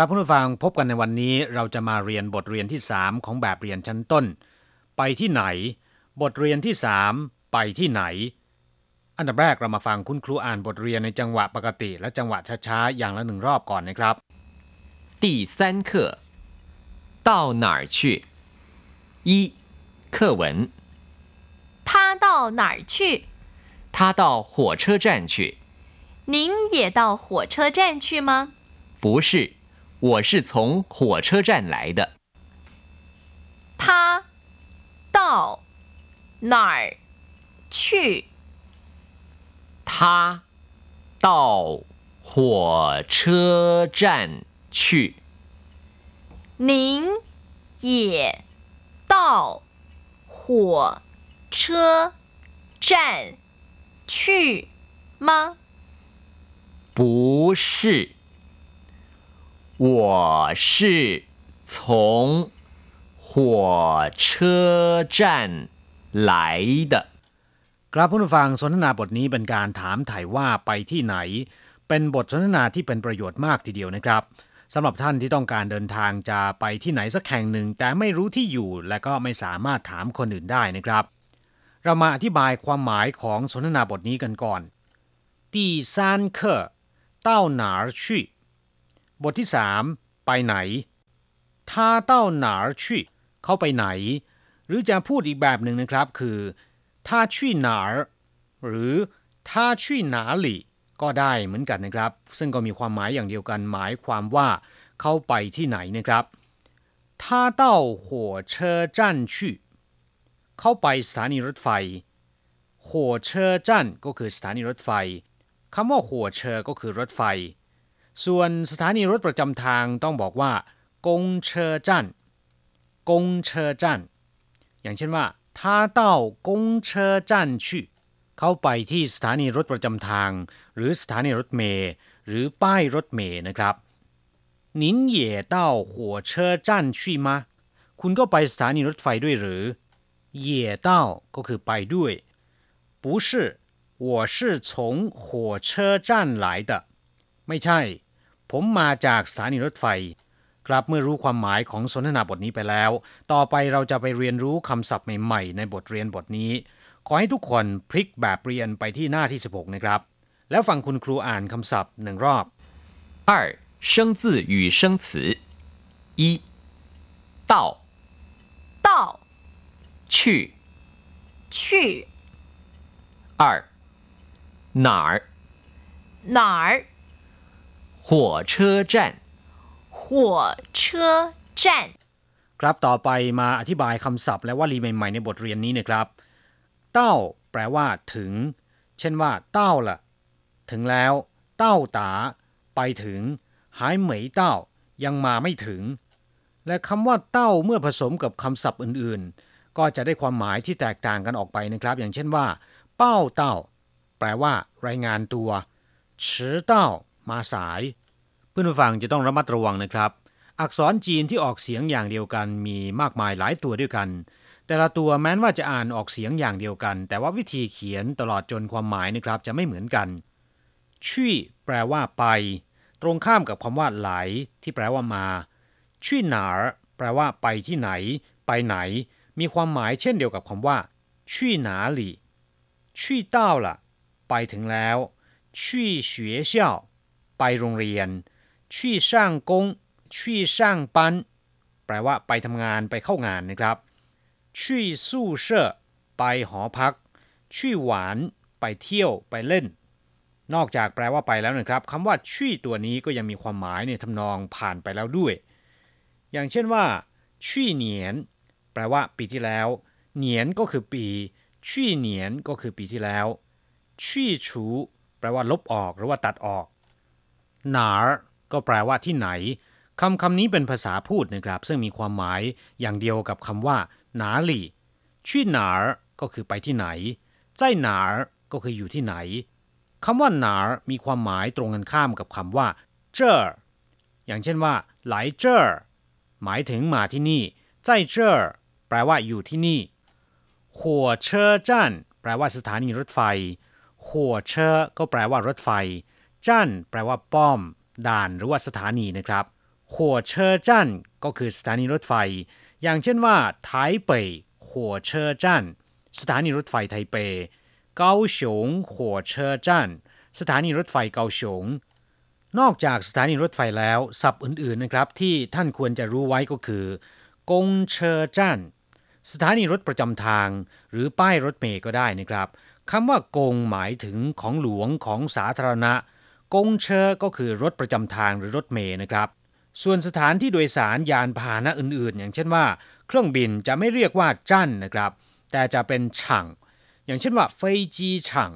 ครับผู้ฟังพบกันในวันนี้เราจะมาเรียนบทเรียนที่ 3 ของแบบเรียนชั้นต้น ไปที่ไหน บทเรียนที่ 3 ไปที่ไหน อันดับแรกเรามาฟังคุณครูอ่านบทเรียนในจังหวะปกติ และจังหวะช้าๆอย่างละหนึ่งรอบก่อนนะครับ 第三课，到哪儿去？一，课文。他到哪儿去？他到火车站去。您也到火车站去吗？不是， 我是从火车站来的。他到哪儿去？他到火车站去。您也到火车站去吗？不是，我是从火车站来的。 ครับผู้ฟังสนทนาบทนี้เป็นการถามถ่ายว่าไปที่ไหน เป็นบทสนทนาที่เป็นประโยชน์มากทีเดียวนะครับสำหรับท่านที่ต้องการเดินทางจะไปที่ไหนสักแห่งหนึ่ง แต่ไม่รู้ที่อยู่ และก็ไม่สามารถถามคนอื่นได้นะครับ เรามาอธิบายความหมายของสนทนาบทนี้กันก่อน第三课到哪儿去 บทที่สามไปไหนท่าเต้าหนาชี่เขาไปไหน หรือจะพูดอีกแบบหนึ่งนะครับคือท่าชี่หนาหรือท่าชี่หนาหลี่ก็ได้เหมือนกันนะครับ ซึ่งก็มีความหมายอย่างเดียวกันหมายความว่าเขาไปที่ไหนนะครับท่าเต้าหัวเชอจันชีเข้าไปสถานีรถไฟหัวเชอจันก็คือสถานีรถไฟคำว่าหัวเชอก็คือรถไฟ ส่วนสถานีรถประจำทางต้องบอกว่ากงเชอจันกงเชอจันอย่างเช่นว่า他到公车站去เข้าไปที่สถานีรถประจำทาง หรือสถานีรถเมล์หรือป้ายรถเมล์นะครับ您也到火车站去吗คุณก็ไปสถานีรถไฟด้วยหรือ也到ก็คือไปด้วย不是我是从火车站来的ไม่ใช่ ผมมาจากสถานีรถไฟ ครับเมื่อรู้ความหมายของสนทนาบทนี้ไปแล้ว ต่อไปเราจะไปเรียนรู้คำศัพท์ใหม่ๆ ในบทเรียนบทนี้ ขอให้ทุกคนพลิกแบบเรียนไปที่หน้าที่ 16 นะครับ แล้วฟังคุณครูอ่านคำศัพท์หนึ่งรอบ 二，生字与生词。一，到，到去。去二，哪儿？哪儿？ 火车站火车站ครับต่อไปมาอธิบายคำศัพท์ และวลีใหม่ๆในบทเรียนนี้นะครับ เต้า แปลว่า ถึง เช่นว่า เต้าละ่ะ ถึงแล้ว เต้าตา ไปถึง หายเหมยเต้า ยังมาไม่ถึง และคำว่า เต้าเมื่อผสมกับคำศัพท์อื่นๆ ก็จะได้ความหมายที่แตกต่างกันออกไปนะครับ อย่างเช่นว่า เป้าเต้า แปลว่า รายงานตัว ชือเต้า มาสาย เพื่อนผู้ฟังจะต้องระมัดระวังนะครับ อักษรจีนที่ออกเสียงอย่างเดียวกันมีมากมายหลายตัวด้วยกัน แต่ละตัวแม้นว่าจะอ่านออกเสียงอย่างเดียวกัน แต่ว่าวิธีเขียนตลอดจนความหมายนะครับจะไม่เหมือนกันชี่ แปลว่าไป ตรงข้ามกับคำว่าไหล ที่แปลว่ามาชี่หนาแปลว่าไปที่ไหน ไปไหน มีความหมายเช่นเดียวกับคำว่าชี่หนาหลี่ชี่เต้าล่ะ ไปถึงแล้วชี่เฉวยเซี่ยว ไปโรงเรียนชี่ช่างกงชี่ช่างปันแปลว่าไปทำงานไปเข้างานนะครับชี่สู้เช่อไปหอพักชี่หวานไปเที่ยวไปเล่น นอกจากแปลว่าไปแล้วนะครับคำว่าชี่ตัวนี้ก็ยังมีความหมายในทำนองผ่านไปแล้วด้วย อย่างเช่นว่าชี่เหนียน แปลว่าปีที่แล้ว เหนียนก็คือปีชี่เหนียนก็คือปีที่แล้วชี่ชูแปลว่าลบออกหรือว่าตัดออก หนาก็แปลว่าที่ไหนคำคำนี้เป็นภาษาพูดนะครับ ซึ่งมีความหมายอย่างเดียวกับคำว่าหนาหลี่ชี่หนาก็คือไปที่ไหนใจหนาก็คืออยู่ที่ไหนคำว่าหนามีความหมายตรงกันข้ามกับคำว่า เจ้ออย่างเช่นว่าไหลเจ้อหมายถึงมาที่นี่ใจเจ้อแปลว่าอยู่ที่นี่หัวเชอจันแปลว่าสถานีรถไฟหัวเชอก็แปลว่ารถไฟ จั่นแปลว่าป้อม ด่านหรือว่าสถานีนะครับหัวเชอจั่นก็คือสถานีรถไฟ อย่างเช่นว่าไทเปหัวเชอจั่นสถานีรถไฟไทเป เกาสงหัวเชอจั่นสถานีรถไฟเกาสงนอกจากสถานีรถไฟแล้วศัพท์อื่นๆนะครับ ที่ท่านควรจะรู้ไว้ก็คือกงเชอจั่นสถานีรถประจำทาง หรือป้ายรถเมย์ก็ได้นะครับคำว่ากงหมายถึงของหลวงของสาธารณะ กงเชอก็คือรถประจำทางหรือรถเมย์นะครับ ส่วนสถานที่โดยสารยานพาหนะอื่นๆ อย่างเช่นว่า เครื่องบินจะไม่เรียกว่าจั่นนะครับ แต่จะเป็นฉังอย่างเช่นว่าเฟยจีฉัง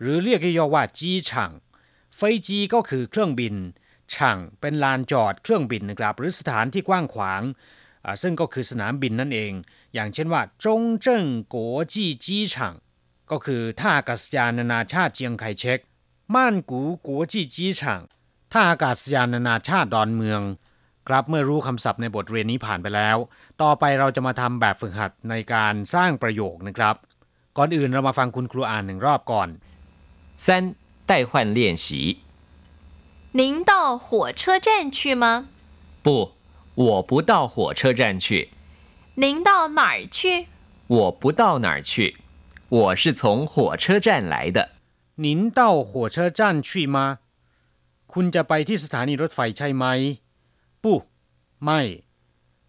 หรือเรียกย่อว่าจีฉังเฟยจีก็คือเครื่องบินฉังเป็นลานจอดเครื่องบินนะครับ หรือสถานที่กว้างขวาง ซึ่งก็คือสนามบินนั่นเอง อย่างเช่นว่าจงเจิ้งกัวจีจีฉังก็คือท่าอากาศยานนานาชาติเจียงไคเชก ม่านกูกัวจีจีฉังท่าอากาศยานนานาชาติดอนเมือง ครับเมื่อรู้คำศัพท์ในบทเรียนนี้ผ่านไปแล้ว ต่อไปเราจะมาทำแบบฝึกหัดในการสร้างประโยคนะครับ ก่อนอื่นเรามาฟังคุณครูอ่านหนึ่งรอบก่อน 三代换练习。您到火车站去吗？不，我不到火车站去。您到哪儿去？我不到哪儿去，我是从火车站来的。 您到火车站去吗คุณจะไปที่สถานีรถไฟใช่ไหม不ไม่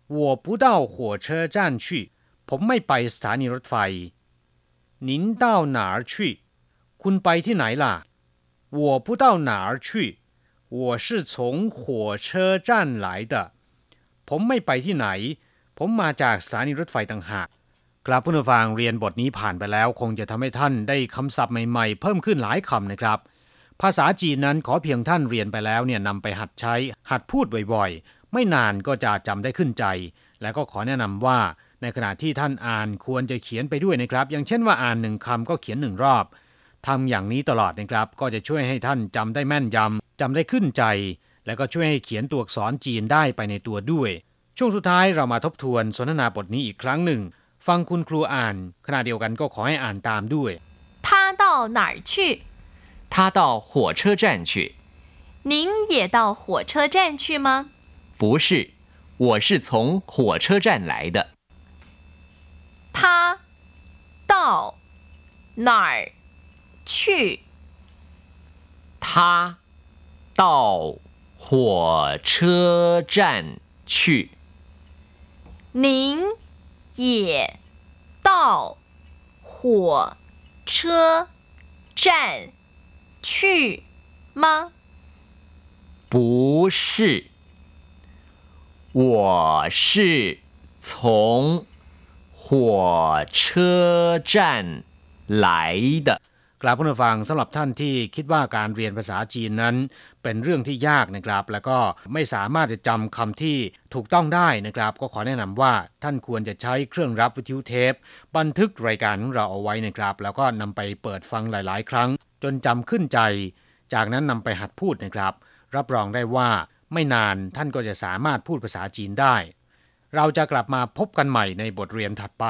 我不到火车站去ผมไม่ไปสถานีรถไฟ您到哪儿去คุณไปที่ไหนล่ะ我不到哪儿去我是从火车站来的ผมไม่ไปที่ไหน ผมมาจากสถานีรถไฟต่างหาก ครับผู้นฟังเรียนบทนี้ผ่านไปแล้ว คงจะทำให้ท่านได้คำศัพท์ใหม่ๆ เพิ่มขึ้นหลายคำนะครับ ภาษาจีนนั้นขอเพียงท่านเรียนไปแล้วเนี่ยนำไปหัดใช้ หัดพูดบ่อยๆ ไม่นานก็จะจำได้ขึ้นใจ และก็ขอแนะนำว่า ในขณะที่ท่านอ่านควรจะเขียนไปด้วยนะครับ อย่างเช่นว่าอ่านหนึ่งคำก็เขียนหนึ่งรอบทำอย่างนี้ตลอดนะครับ ก็จะช่วยให้ท่านจำได้แม่นยำจำได้ขึ้นใจ และก็ช่วยให้เขียนตัวอักษรจีนได้ไปในตัวด้วย ช่วงสุดท้ายเรามาทบทวนสนทนาบทนี้อีกครั้งหนึ่ง ฟังคุณครูอ่าน ขณะเดียวกันก็ขอให้อ่านตามด้วย 他到哪儿去？他到火车站去。您也到火车站去吗？不是，我是从火车站来的。他到哪儿去？他到火车站去。您 也到火车站去吗？不是，我是从火车站来的。 กราบผู้ฟังสำหรับท่านที่คิดว่าการเรียนภาษาจีนนั้น เป็นเรื่องที่ยากนะครับ แล้วก็ไม่สามารถจะจำคำที่ถูกต้องได้นะครับ ก็ขอแนะนำว่าท่านควรจะใช้เครื่องรับวิทยุเทป บันทึกรายการของเราเอาไว้นะครับ แล้วก็นำไปเปิดฟังหลาย ๆ ครั้ง จนจำขึ้นใจ จากนั้นนำไปหัดพูดนะครับ รับรองได้ว่าไม่นานท่านก็จะสามารถพูดภาษาจีนได้ เราจะกลับมาพบกันใหม่ในบทเรียนถัดไป